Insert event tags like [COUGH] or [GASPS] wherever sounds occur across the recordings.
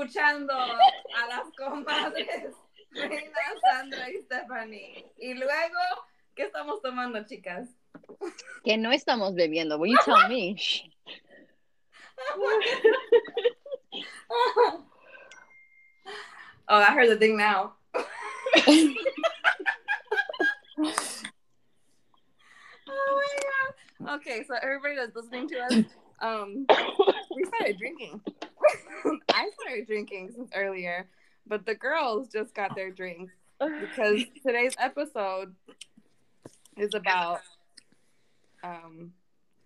escuchando a las comadres [LAUGHS] Reina, Sandra y Stephanie. Y luego, ¿qué estamos tomando, chicas? Que no estamos bebiendo. Will you tell me? [LAUGHS] oh, I heard the thing now. [LAUGHS] oh my god. Okay, so everybody that's listening to us, um, we started drinking. [LAUGHS] I started drinking since earlier, but the girls just got their drinks because [LAUGHS] today's episode is about um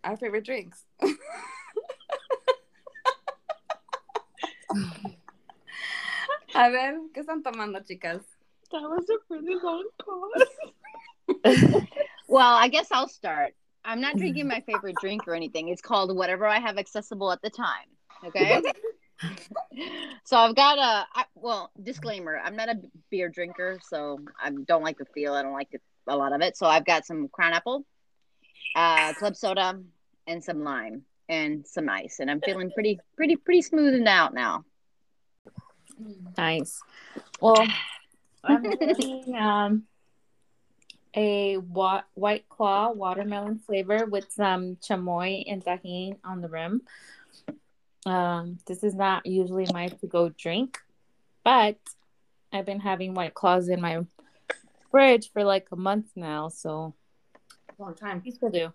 our favorite drinks. [LAUGHS] A ver, ¿qué están tomando, chicas? That was a pretty long pause. well, I guess I'll start. I'm not drinking my favorite drink or anything. It's called whatever I have accessible at the time. Okay. [LAUGHS] so I've got a I, well disclaimer. I'm not a beer drinker, so I don't like the feel. I don't like the, a lot of it. So I've got some Crown Apple, uh, club soda, and some lime and some ice, and I'm feeling pretty, pretty, pretty smooth and out now. Nice. Well, I'm [LAUGHS] making um, a wa- white claw watermelon flavor with some chamoy and Tajín on the rim. Um, this is not usually my to go drink, but I've been having white claws in my fridge for like a month now, so Long time. these will do.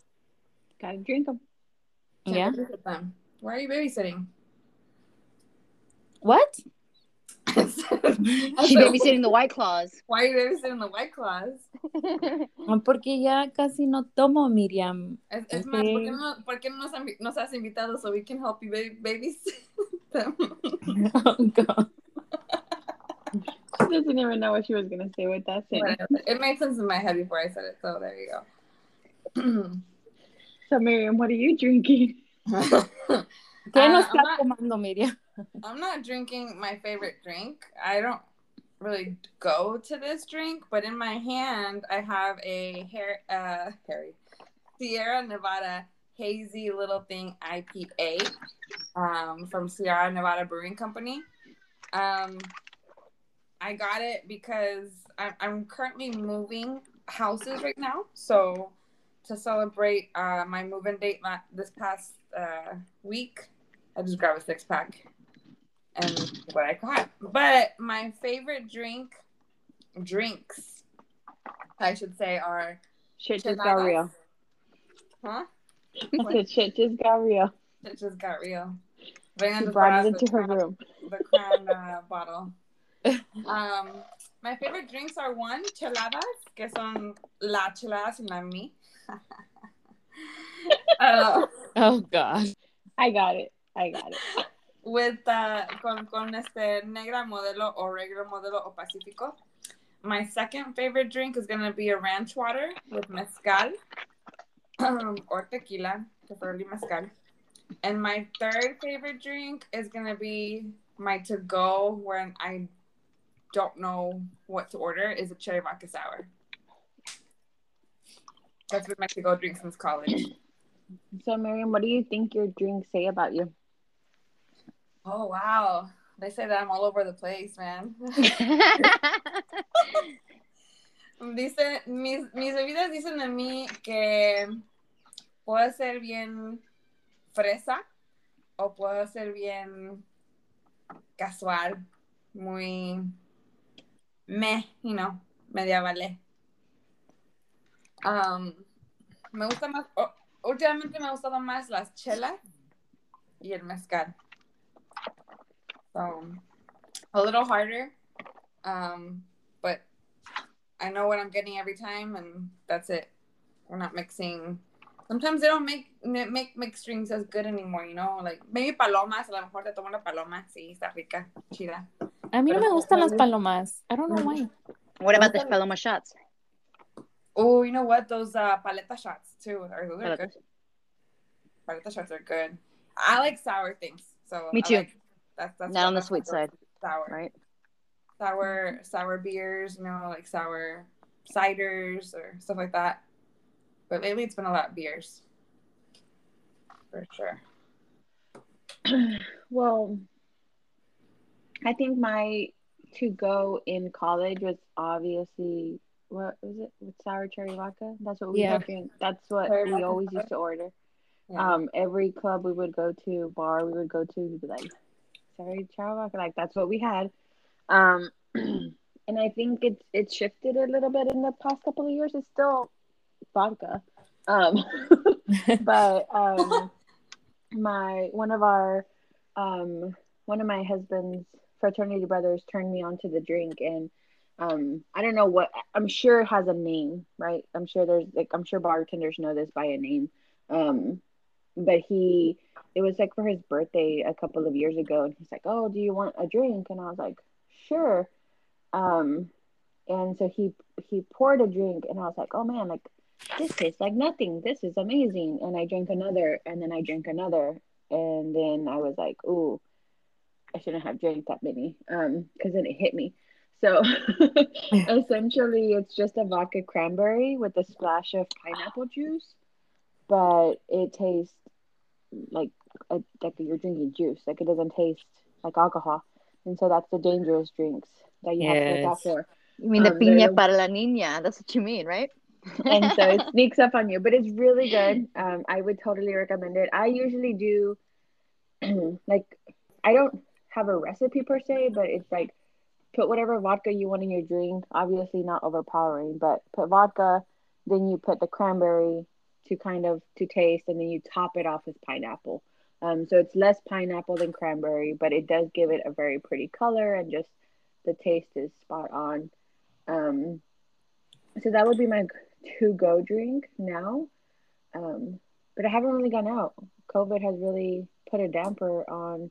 Gotta drink them. Yeah. Babysit them. Why are you babysitting? What? [LAUGHS] She's babysitting the white claws. Why are you babysitting the white claws? [LAUGHS] Porque ya casi no tomo, Miriam. Es, es más, ¿por qué no, por qué no nos, han- nos has invitado so we can help you ba- babysit them? [LAUGHS] Oh, God. She doesn't even know what she was gonna say with that sentence. Whatever. It made sense in my head before I said it, so there you go. So Miriam, what are you drinking? ¿Qué Uh, no I'm está not- tomando, Miriam? I'm not drinking my favorite drink. I don't really go to this drink, but in my hand I have a hair uh Harry Sierra Nevada hazy little thing IPA um from Sierra Nevada Brewing Company. Um I got it because I'm, I'm currently moving houses right now. So to celebrate uh, my move-in date la- this past uh, week, I just grabbed a six pack and what I got. But my favorite drink, drinks, I should say, are Shit just got real. huh? I said shit just got real. It just got real. Reina She brought brought it into the her crown- room. The crown uh, [LAUGHS] bottle. [LAUGHS] Um, my favorite drinks are one cheladas, que son la chelada sin la mi. [LAUGHS] uh, Oh, God. I got it. I got it. With uh, con, con este negra modelo o regular modelo o Pacifico. My second favorite drink is gonna be a ranch water with mezcal [CLEARS THROAT] or tequila, preferably mezcal. And my third favorite drink is gonna be my to go when I don't know what to order is a cherry vodka sour. That's been my to go drink since college. So Miriam, what do you think your drinks say about you? Oh wow. They say that I'm all over the place, man. [LAUGHS] Dice, mis, mis bebidas dicen de mí que puedo ser bien fresa o puedo ser bien casual, muy me, you know, media vale. Um, me gusta más, últimamente me ha gustado más las chelas y el mezcal. So, a little harder, um, but I know what I'm getting every time, and that's it. We're not mixing. Sometimes they don't make make mixed drinks as good anymore, you know. Like maybe palomas. A lo mejor te tomo una paloma. Sí, está rica, chida. A mí no me gustan las palomas. I don't know why. what about the Paloma shots? Oh, you know what? Those uh, paleta shots too. Are those are good. Paletas. Paleta shots are good. I like sour things. So Me I too. like- that's that's Not on the sweet side, Sour. right? sour sour beers, you know, like sour ciders or stuff like that. But lately it's been a lot of beers. For sure. [CLEARS THROAT] Well, I think my to go in college was obviously what was it with sour cherry vodka? That's what we Yeah. would drink. That's what Cherry we vodka. always used to order. Yeah. Um, every club we would go to, bar we would go to, we'd be like, sorry, cherry. Like that's what we had. Um, [CLEARS THROAT] and I think it's it's shifted a little bit in the past couple of years. It's still vodka. Um, [LAUGHS] but um, my one of our um, one of my husband's fraternity brothers turned me on to the drink and um i don't know what i'm sure it has a name right i'm sure there's like i'm sure bartenders know this by a name um but he it was like for his birthday a couple of years ago and he's like oh do you want a drink? And i was like sure. Um and so he he poured a drink and i was like oh man like this tastes like nothing. This is amazing. And i drank another and then i drank another and then i was like ooh I shouldn't have drank that many um because then it hit me. So [LAUGHS] [LAUGHS] essentially it's just a vodka cranberry with a splash of pineapple juice, but it tastes like a, like you're drinking juice. Like it doesn't taste like alcohol. And so that's the dangerous drinks that you have to look out for. You mean the Um, they're piña the- para la niña? That's what you mean, right? and so it [LAUGHS] sneaks up on you, but it's really good. Um, I would totally recommend it. I usually do [CLEARS THROAT] like I don't have a recipe per se, but it's like put whatever vodka you want in your drink. Obviously not overpowering, but put vodka, then you put the cranberry to kind of to taste, and then you top it off with pineapple. Um, so it's less pineapple than cranberry, but it does give it a very pretty color, and just the taste is spot on. Um, so that would be my to go drink now. Um, but I haven't really gone out. COVID has really put a damper on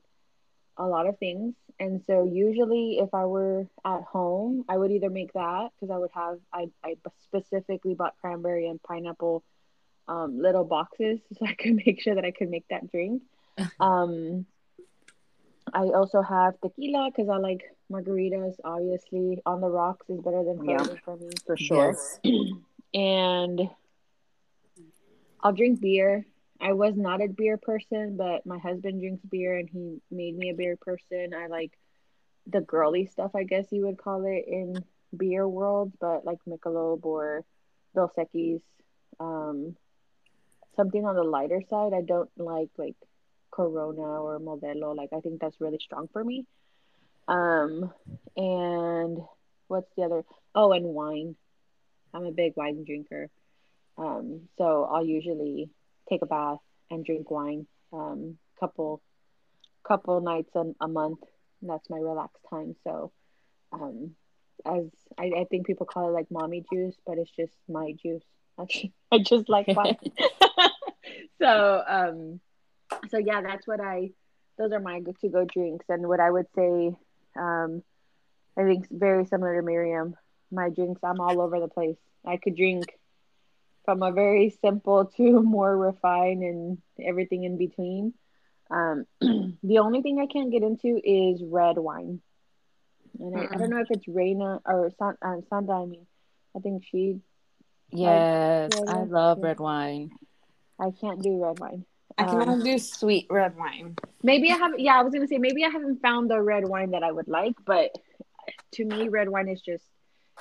a lot of things. And so usually if I were at home, I would either make that because I would have I, I specifically bought cranberry and pineapple um, little boxes [LAUGHS] so I could make sure that I could make that drink. [LAUGHS] Um, I also have tequila because I like margaritas. Obviously, on the rocks is better than Yeah. for me For sure. Yes. [CLEARS THROAT] and I'll drink beer. I was not a beer person, but my husband drinks beer and he made me a beer person. I like the girly stuff, I guess you would call it in beer world, but like Michelob or Dos Equis, um, something on the lighter side. I don't like like Corona or Modelo. Like I think that's really strong for me. Um, and what's the other? Oh, and wine. I'm a big wine drinker. Um, so I'll usually take a bath and drink wine. Um, couple couple nights a, a month. That's my relaxed time. So um, as I, I think people call it like mommy juice, but it's just my juice. [LAUGHS] I just like [LAUGHS] wine. [LAUGHS] so um, so yeah, that's what I. Those are my to go drinks, and what I would say. Um, I think very similar to Miriam. My drinks, I'm all over the place. I could drink from a very simple to more refined and everything in between. Um, [CLEARS THROAT] the only thing I can't get into is red wine. And I, I don't know if it's Reina or San, um, Sandra. I mean, I think she. Yes, yeah, I love red wine. I can't do red wine. I can Um, only do sweet red wine. Maybe I haven't. Yeah, I was gonna say maybe I haven't found the red wine that I would like, but to me, red wine is just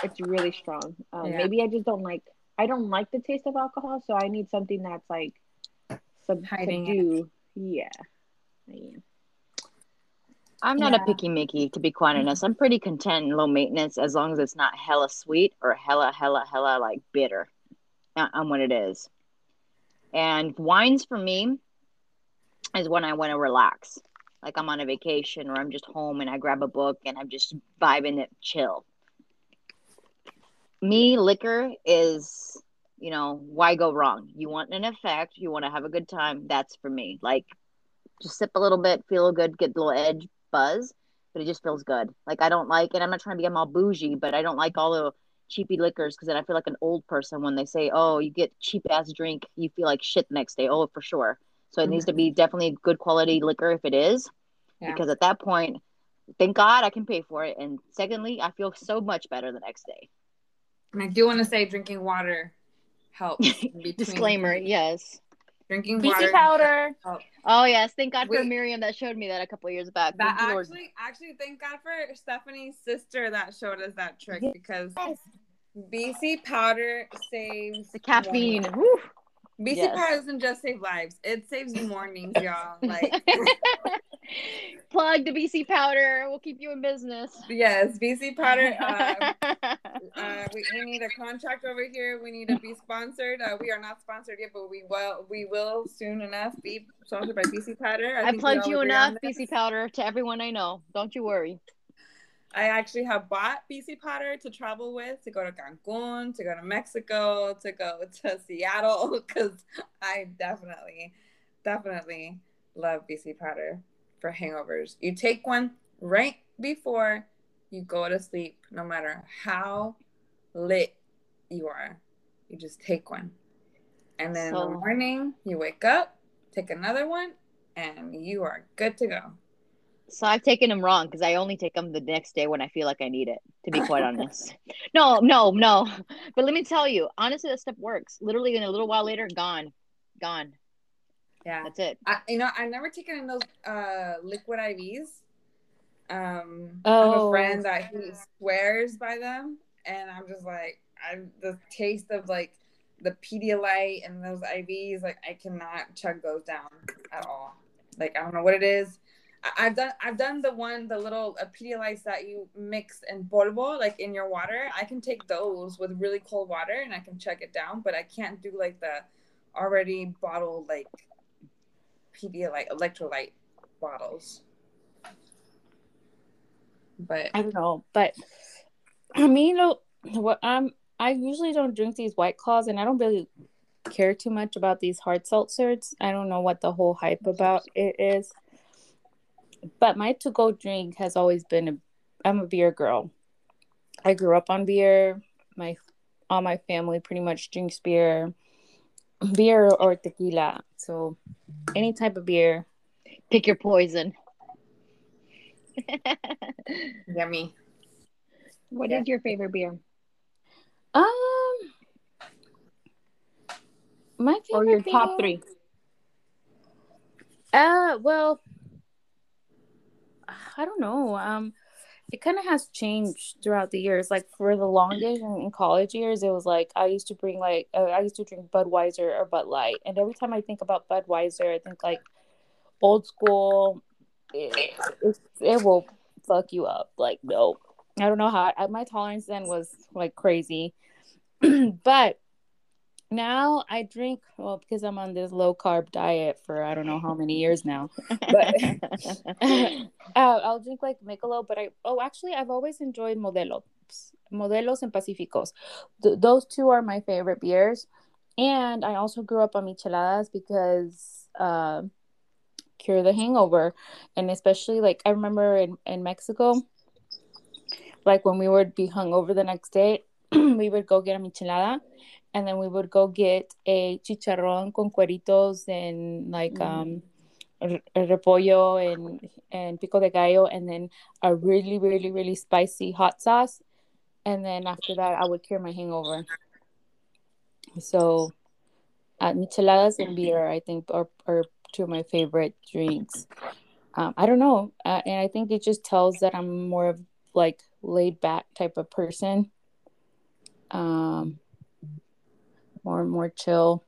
it's really strong. Um, Yeah. Maybe I just don't like. I don't like the taste of alcohol, so I need something that's like sub- Hiding it. subdue. Yeah, I am. I'm not Yeah. a picky Mickey, to be quite honest. I'm pretty content and low maintenance as long as it's not hella sweet or hella, hella, hella like bitter I'm what it is. And wines for me is when I want to relax. Like I'm on a vacation or I'm just home and I grab a book and I'm just vibing it chill. Me, liquor is, you know, why go wrong? You want an effect, you want to have a good time. That's for me. Like just sip a little bit, feel good, get a little edge buzz, but it just feels good. Like I don't like, and I'm not trying to become all bougie, but I don't like all the cheapy liquors because then I feel like an old person when they say, "Oh, you get cheap ass drink, you feel like shit the next day." Oh, for sure. So it needs to be mm-hmm. definitely good quality liquor if it is, Yeah. because at that point, thank God I can pay for it, and secondly, I feel so much better the next day. And I do want to say drinking water helps. [LAUGHS] Disclaimer: Yes. Drinking BC water. powder. Oh yes, thank God for Miriam that showed me that a couple years back. That Thank you, Lord. actually, actually, thank God for Stephanie's sister that showed us that trick Yes. because BC powder saves the caffeine. BC Yes. powder doesn't just save lives; it saves mornings, [LAUGHS] y'all. Like, [LAUGHS] Plug the BC powder. We'll keep you in business. yes, BC powder. [LAUGHS] Uh, uh, we, we need a contract over here. We need to be sponsored. Uh, we are not sponsored yet, but we will we will soon enough be sponsored by BC powder. I we plugged you enough. BC powder to everyone I know. Don't you worry. I actually have bought BC powder to travel with, to go to Cancun, to go to Mexico, to go to Seattle, [LAUGHS] because I definitely, definitely love BC powder for hangovers. You take one right before you go to sleep, no matter how lit you are. You just take one. And then in the morning, you wake up, take another one, and you are good to go. So I've taken them wrong because I only take them the next day when I feel like I need it. To be quite [LAUGHS] honest. No, no, no. But let me tell you, honestly, that stuff works. Literally, in a little while later, gone, gone. Yeah. That's it. I, you know, I've never taken in those uh, liquid IVs. Um, I have Oh. a friend that he swears by them, and I'm just like, I'm the taste of like the Pedialyte and those IVs. Like, I cannot chug those down at all. Like, I don't know what it is. I- I've done I've done the one the little uh, Pedialytes that you mix in polvo like in your water. I can take those with really cold water and I can chug it down, but I can't do like the already bottled like Pedialyte electrolyte bottles. But I don't know, but I mean, you know, what I'm. I usually don't drink these white claws, and I don't really care too much about these hard seltzers. I don't know what the whole hype about it is. But my to-go drink has always been a. I'm a beer girl. I grew up on beer. My all my family pretty much drinks beer, beer or tequila. So any type of beer. Pick your poison. [LAUGHS] yummy. What is Yeah. your favorite beer? Um, my favorite Or your top three? Uh, well, I don't know. Um, it kind of has changed throughout the years. Like for the longest in, in college years, it was like I used to bring like uh, I used to drink Budweiser or Bud Light, and every time I think about Budweiser, I think like old school. It, it, will fuck you up. Like no, I don't know how. I, my tolerance then was like crazy, [CLEARS THROAT] but now I drink well because I'm on this low carb diet for I don't know how many years now. But [LAUGHS] uh, I'll drink like Michelob, but I oh actually I've always enjoyed Modelos, Modelos and Pacificos. Th- those two are my favorite beers, and I also grew up on micheladas because uh, cure the hangover, and especially like I remember in in Mexico, like when we would be hungover the next day, [CLEARS THROAT] we would go get a michelada. And then we would go get a chicharrón con cueritos and like Mm. um repollo and and pico de gallo and then a really really really spicy hot sauce and then after that i would cure my hangover so uh, micheladas and beer i think are, are two of my favorite drinks. Um, i don't know uh, and i think it just tells that i'm more of like laid back type of person. Um more more chill.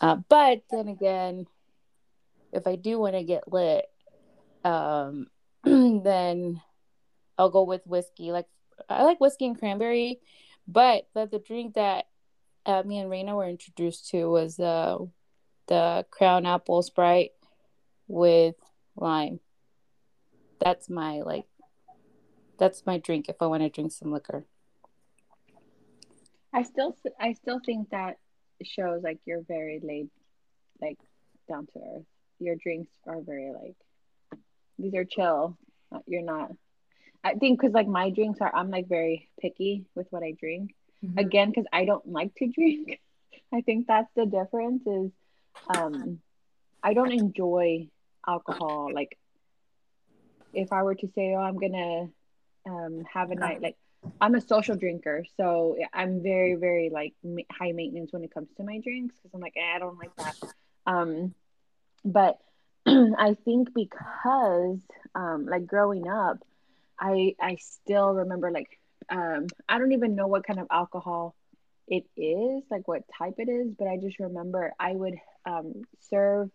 Uh, but then again if I do want to get lit, um, [CLEARS THROAT] then I'll go with whiskey. Like I like whiskey and cranberry, but the, the drink that uh, me and Reina were introduced to was uh, the Crown Apple Sprite with lime. That's my like. That's my drink if I want to drink some liquor. I still, I still think that shows like you're very laid, like down to earth. Your drinks are very like these are chill. You're not. I think because like my drinks are, I'm like very picky with what I drink. Mm-hmm. Again, because I don't like to [LAUGHS] drink. I think that's the difference. Is um, I don't enjoy alcohol. Like if I were to say, oh, I'm gonna um have a night like I'm a social drinker, so I'm very, very like ma- high maintenance when it comes to my drinks because I'm like, eh, I don't like that. Um, but [CLEARS THROAT] I think because um, like growing up, I I still remember like um, I don't even know what kind of alcohol it is, like what type it is, but I just remember I would um, serve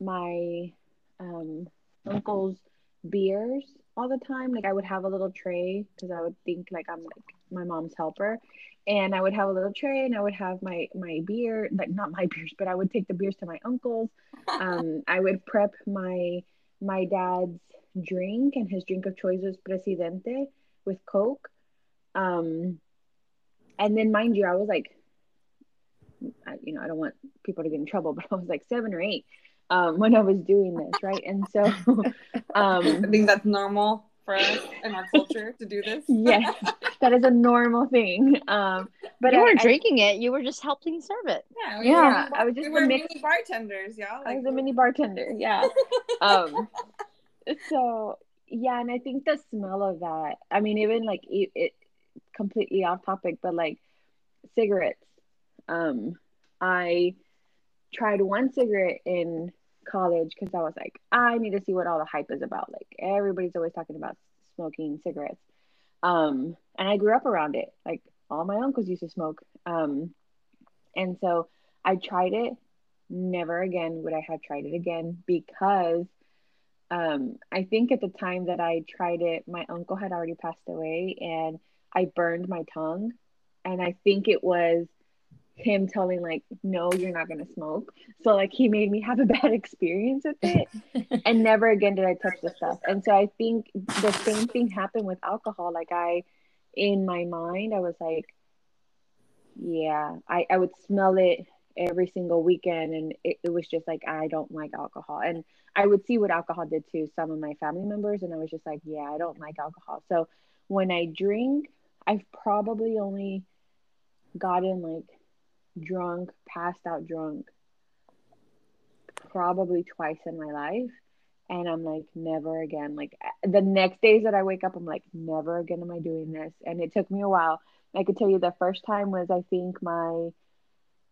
my um, uncle's beers all the time. Like I would have a little tray because I would think like I'm like my mom's helper, and I would have a little tray and I would have my my beer, like not my [LAUGHS] beers, but I would take the beers to my uncle's. Um, [LAUGHS] I would prep my my dad's drink, and his drink of choice was Presidente with Coke. Um, and then mind you, I was like, I, you know, I don't want people to get in trouble, [LAUGHS] but I was like seven or eight um, when I was doing this, right? And so, [LAUGHS] um, I think that's normal for us in our culture to do this. [LAUGHS] yes, that is a normal thing. Um, but you weren't I- drinking it; you were just helping serve it. Yeah, Yeah, were, I was just we were mix- mini bartenders, y'all. I was a mini bartender. Yeah. um so yeah and i think the smell of that i mean even like it, it completely off topic but like cigarettes um i tried one cigarette in college because i was like i need to see what all the hype is about. Like everybody's always talking about smoking cigarettes. Um and i grew up around it. Like all my uncles used to smoke. Um and so i tried it. Never again would i have tried it again because um, I think at the time that I tried it, my uncle had already passed away and I burned my tongue. And I think it was him telling, like, no, you're not going to smoke. So, like, he made me have a [LAUGHS] bad experience with it. [LAUGHS] and never again did I touch the stuff. And so I think the same thing happened with alcohol. Like, I, in my mind, I was like, yeah, I, I would smell it every single weekend. And it, it was just like, I don't like alcohol. And I would see what alcohol did to some of my family members, and I was just like, yeah, I don't like alcohol. So when I drink, I've probably only gotten like drunk, passed out drunk, probably twice in my life. And I'm like, never again. Like the next days that I wake up, I'm like, never again am I doing this. And it took me a while. I could tell you the first time was, I think, my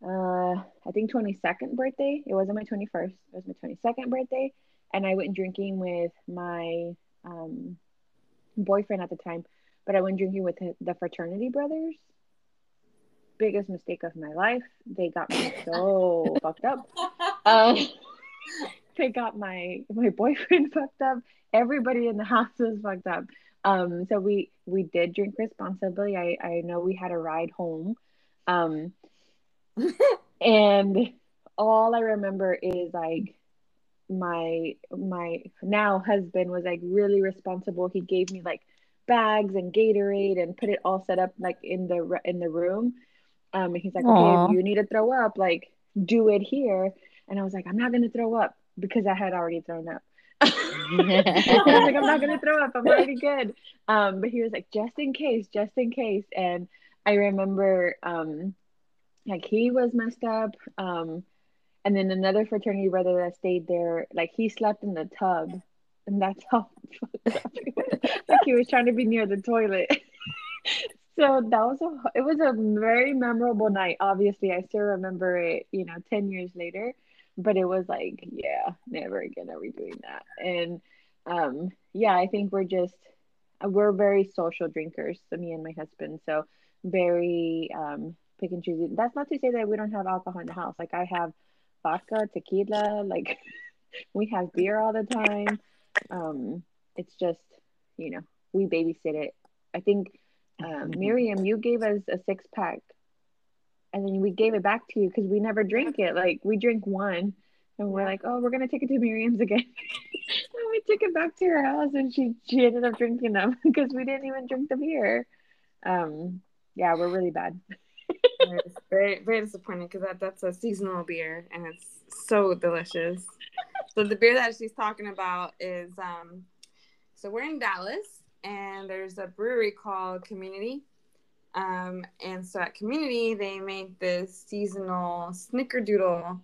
uh I think 22nd birthday. It wasn't my 21st. It was my 22nd birthday and I went drinking with my um boyfriend at the time, but I went drinking with the- the fraternity brothers. Biggest mistake of my life. They got me so [LAUGHS] fucked up. Uh, [LAUGHS] they got my my boyfriend [LAUGHS] fucked up. Everybody in the house was fucked up. Um, so we we did drink responsibly. I I know we had a ride home. Um, and all I remember is like my my now husband was like really responsible. He gave me like bags and Gatorade and put it all set up like in the in the room. Um, and he's like, okay, if you need to throw up, like do it here. And I was like, I'm not gonna throw up because I had already thrown up. [LAUGHS] I was like, I'm not gonna throw up. I'm already good. Um, but he was like, just in case, just in case. And I remember, um, like he was messed up. Um, and then another fraternity brother that stayed there, like he slept in the tub, and that's how [LAUGHS] fucked up he was. like he was trying to be near the toilet. [LAUGHS] so that was a it was a very memorable night. Obviously, I still remember it. You know, ten years later, but it was like, yeah, never again are we doing that. And um, yeah, I think we're just we're very social drinkers, me and my husband. So very um pick and choose. That's not to say that we don't have alcohol in the house. Like I have vodka, tequila, like [LAUGHS] we have beer all the time. Um, it's just, you know, we babysit it. I think uh, Miriam, you gave us a six pack, and then we gave it back to you because we never drink it. Like we drink one, and we're like, oh, we're gonna take it to Miriam's again. [LAUGHS] and we took it back to her house, and she she ended up drinking them [LAUGHS] because we didn't even drink the beer. Um, yeah, we're really bad. It's very very disappointing because that, that's a seasonal beer and it's so delicious. So the beer that she's talking about is um so we're in Dallas and there's a brewery called Community. Um and so at Community they make this seasonal snickerdoodle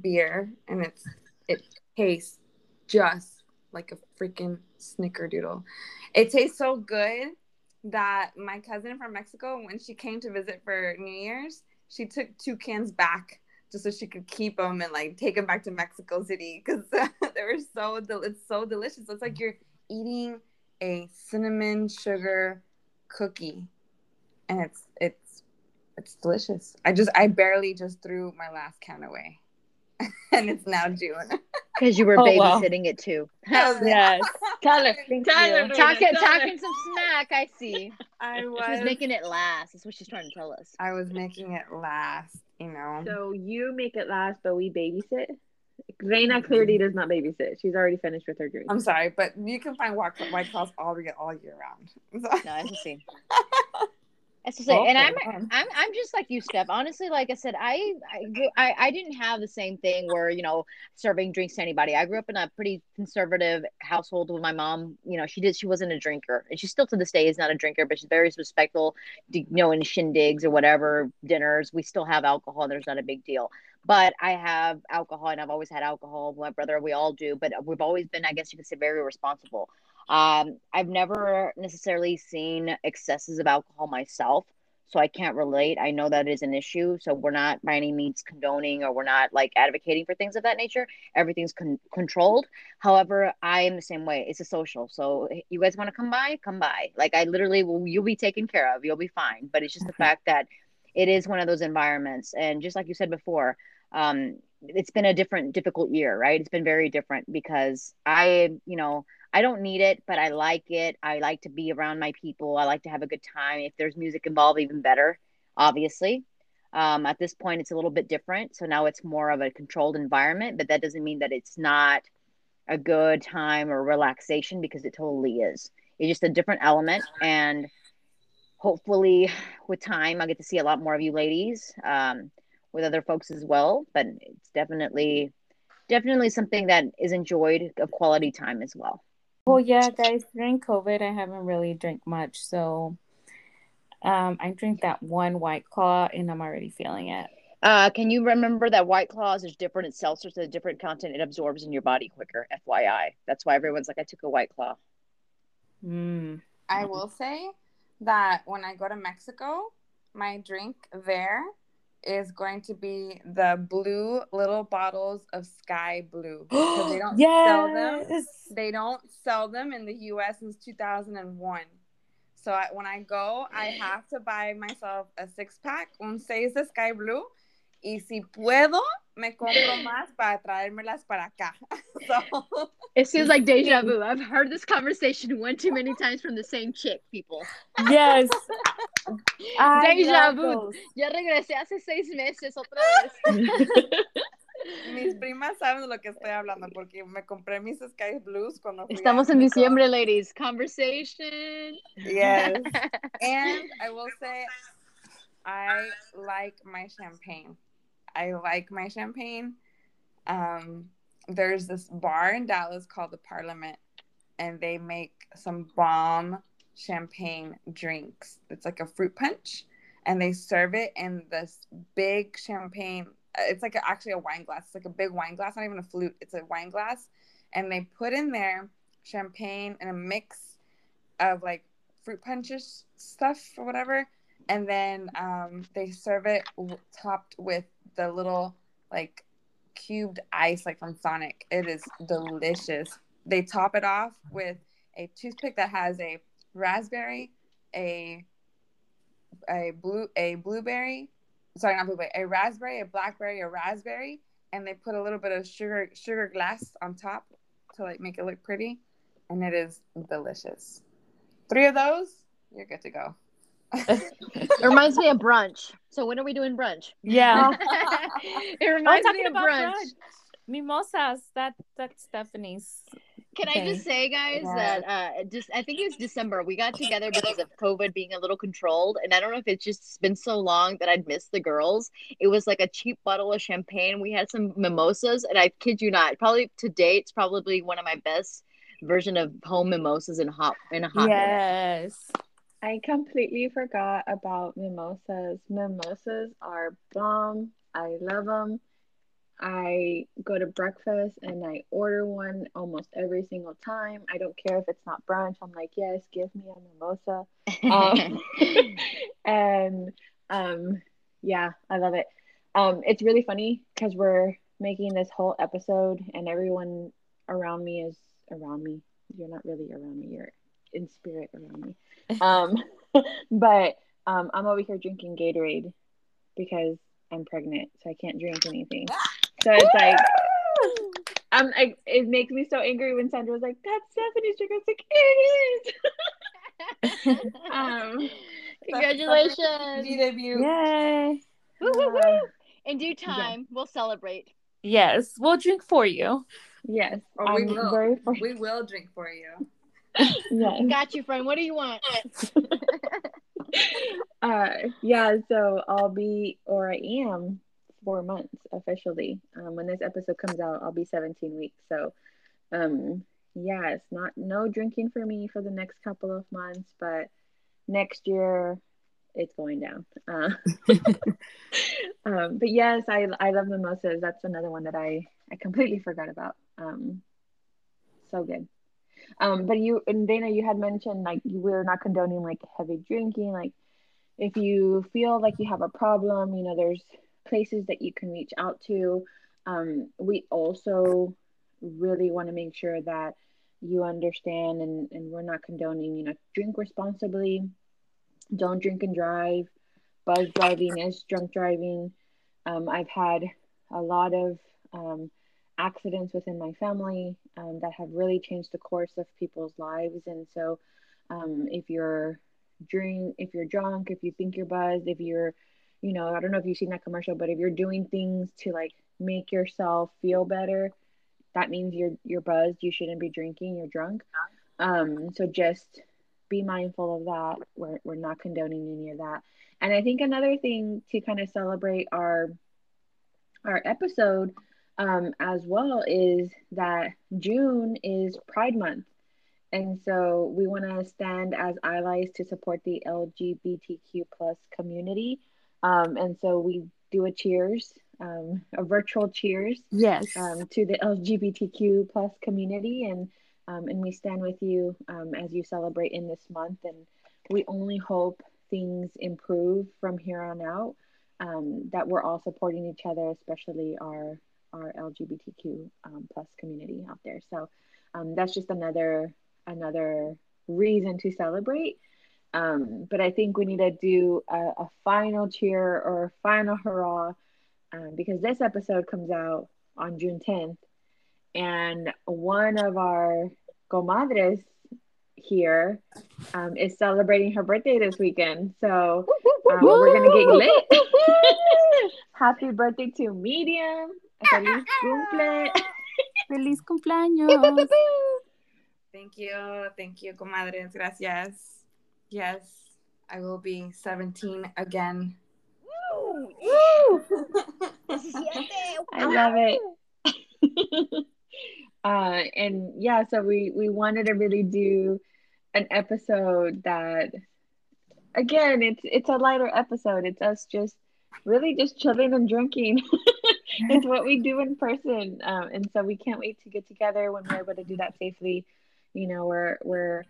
beer and it's it tastes just like a freaking snickerdoodle. It tastes so good that my cousin from Mexico, when she came to visit for New Year's, she took two cans back just so she could keep them and like take them back to Mexico City because [LAUGHS] they were so del- it's so delicious. It's like you're eating a cinnamon sugar cookie, and it's it's it's delicious. I just I barely just threw my last can away, [LAUGHS] and it's now June. [LAUGHS] Because you were Oh, wow. babysitting it too. [LAUGHS] Yes. Tyler, thank Tyler. Talking, talking some smack. I see. I She was was making it last. That's what she's trying to tell us. I was making it last. You know. So you make it last, but we babysit. Reina mm-hmm. clearly does not babysit. She's already finished with her drink. I'm sorry, but you can find white, white claws all year all year round. So- [LAUGHS] No, that's the same. [LAUGHS] That's the same. and I'm I'm I'm just like you, Steph. Honestly, like I said, I, I I I didn't have the same thing where you know serving drinks to anybody. I grew up in a pretty conservative household with my mom. You know, she did she wasn't a drinker, and she still to this day is not a drinker, but she's very respectful. You know, in shindigs or whatever dinners, we still have alcohol. and There's not a big deal. But I have alcohol, and I've always had alcohol. My brother, we all do, but we've always been, I guess you could say, very responsible. Um, I've never necessarily seen excesses of alcohol myself so I can't relate. I know that is an issue. So we're not by any means condoning or we're not like advocating for things of that nature. Everything's con- controlled. However, I am the same way. It's a social. So you guys want to come by? Come by. Like I literally will. You'll be taken care of. You'll be fine. But it's just the fact that it is one of those environments, and just like you said before, um, it's been a different, difficult year, right? It's been very different because I, you know. I don't need it, but I like it. I like to be around my people. I like to have a good time. If there's music involved, even better, obviously. Um, at this point, it's a little bit different. So now it's more of a controlled environment, but that doesn't mean that it's not a good time or relaxation because it totally is. It's just a different element. And hopefully, with time, I'll get to see a lot more of you ladies um, with other folks as well. But it's definitely, definitely something that is enjoyed of quality time as well. Well, yeah, guys, during COVID, I haven't really drank much. So um, I drink that one White Claw and I'm already feeling it. Uh, can you remember that White Claws is different? It's seltzer, so the different content it absorbs in your body quicker. FYI, that's why everyone's like, I took a White Claw. Mm. I will say that when I go to Mexico, my drink there is going to be the blue little bottles of Sky Blue [GASPS] they don't sell them. They don't sell them in the U.S. since 2001. So I, when I go, I have to buy myself a six pack, un seis de Sky Blue, y si puedo, me compro más para traérmelas para acá. [LAUGHS] So It seems like deja vu. I've heard this conversation one too many times from the same chick, people. Yes. [LAUGHS] I Deja vu. those. Ya regresé hace seis meses otra vez. [LAUGHS] mis primas saben de lo que estoy hablando porque me compré mis Sky Blues cuando fui a Estamos en diciembre, ladies. Conversation. Yes. And I will say, I like my champagne. I like my champagne. Um, there's this bar in Dallas called the Parliament, and they make some bomb champagne drinks. It's like a fruit punch, and they serve it in this big champagne. It's like a, actually a wine glass. It's like a big wine glass, not even a flute. It's a wine glass, and they put in there champagne and a mix of like fruit punches stuff or whatever and then um, they serve it topped with the little like cubed ice like from sonic. It is delicious. They top it off with a toothpick that has a raspberry a a blue a blueberry sorry not blueberry a raspberry a blackberry a raspberry and they put a little bit of sugar sugar glass on top to like make it look pretty and it is delicious. Three of those you're good to go It reminds me of brunch. So when are we doing brunch? Yeah. [LAUGHS] [LAUGHS] it Oh, reminds me of about brunch. brunch. Mimosas. That that's Stephanie's. Can I just say, guys, Yes. that uh, just I think it was December. We got together because of COVID being a little controlled, and I don't know if it's just been so long that I'd missed the girls. It was like a cheap bottle of champagne. We had some mimosas, and I kid you not, probably to date, it's probably one of my best version of home mimosas in hot in a hot. minute. Yes. I completely forgot about mimosas. Mimosas are bomb. I love them. I go to breakfast and I order one almost every single time. I don't care if it's not brunch. I'm like, yes, give me a mimosa. Um, [LAUGHS] [LAUGHS] and um, yeah, I love it. um, it's really funny because we're making this whole episode, and everyone around me is around me. You're not really around me. You're in spirit around me. Um, [LAUGHS] but um, I'm over here drinking Gatorade because I'm pregnant, so I can't drink anything. So it's like I'm like it makes me so angry when Sandra was like, "That's Stephanie's drink." I was like, "It is." [LAUGHS] um, Congratulations. V debut. Yay. Woo, woo, woo. In due time, we'll celebrate. Yes, we'll drink for you. yes, Or we will. very We will drink for you. Yes. Got you, friend. What do you want? [LAUGHS] uh yeah so i'll be or i am four months officially um, when this episode comes out i'll be 17 weeks so um yeah it's not no drinking for me for the next couple of months but next year it's going down uh, [LAUGHS] um but yes i i love mimosas that's another one that i i completely forgot about um so good um but you and dana you had mentioned like we're not condoning like heavy drinking like if you feel like you have a problem, you know, there's places that you can reach out to. Um, we also really want to make sure that you understand and, and we're not condoning, you know, drink responsibly, don't drink and drive. Buzz driving is drunk driving. Um, I've had a lot of um, accidents within my family um, that have really changed the course of people's lives. And so, um, if you're drink if you're drunk if you think you're buzzed if you're you know i don't know if you've seen that commercial but if you're doing things to like make yourself feel better that means you're you're buzzed. You shouldn't be drinking. You're drunk. Um so just be mindful of that. We're, we're not condoning any of that. And i think another thing to kind of celebrate our our episode um as well is that june is pride month and so we want to stand as allies to support the LGBTQ plus community. Um, and so we do a cheers, um, a virtual cheers Yes. um, to the LGBTQ plus community, and um, and we stand with you um, as you celebrate in this month. And we only hope things improve from here on out. Um, that we're all supporting each other, especially our our LGBTQ um, plus community out there. So um, that's just another another reason to celebrate. Um, but I think we need to do a, a final cheer or a final hurrah um, because this episode comes out on June 10th. And one of our comadres here um, is celebrating her birthday this weekend. So um, we're going to get lit. [LAUGHS] Happy birthday to Miriam. Feliz cumple. [LAUGHS] Feliz cumpleaños. Thank you. Thank you, comadres. Gracias. Yes, I will be 17 again. Woo! Woo! I love it. [LAUGHS] uh, and yeah, so we we wanted to really do an episode that, again, it's it's a lighter episode. It's us just really just chilling and drinking. [LAUGHS] it's what we do in person, um, and so we can't wait to get together when we're able to do that safely. You know, we're we're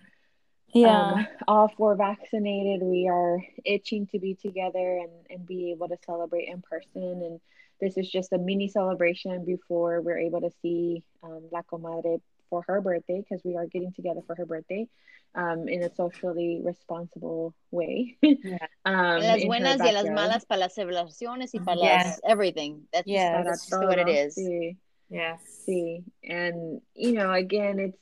Yeah. um, all four vaccinated. We are itching to be together and, and be able to celebrate in person. And this is just a mini celebration before we're able to see um, La Comadre for her birthday because we are getting together for her birthday um, in a socially responsible way. Yeah. [LAUGHS] um, las buenas y las malas para las celebraciones y para Yeah. las everything. That's Yeah. Para that's just what it is. todo, is. sí. yes. see and you know again it's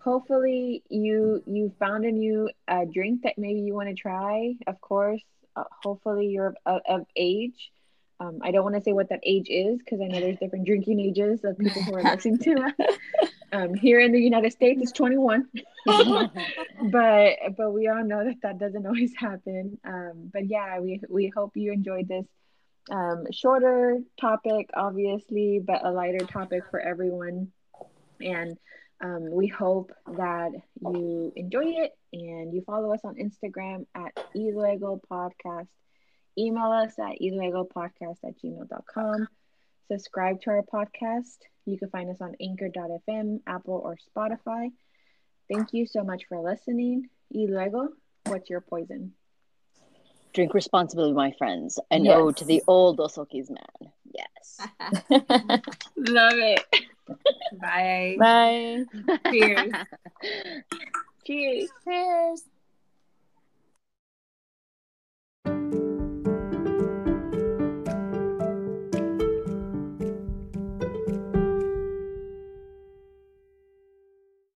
hopefully you you found a new uh, drink that maybe you want to try of course uh, hopefully you're of, of age um, i don't want to say what that age is because i know there's different drinking ages of people who are listening to us [LAUGHS] um, here in the united states it's 21 [LAUGHS] but but we all know that that doesn't always happen. Um, but yeah we we hope you enjoyed this um, shorter topic obviously but a lighter topic for everyone. And um, we hope that you enjoy it and you follow us on instagram at eluego podcast Email us at podcast at gmail.com. Subscribe to our podcast. You can find us on anchor.fm, Apple, or Spotify. Thank you so much for listening. Y luego, what's your poison? Drink responsibly, my friends. And yes. Oh, to the old Osoki's man. Yes. [LAUGHS] Love it. Bye. Bye. Cheers. Cheers. Cheers.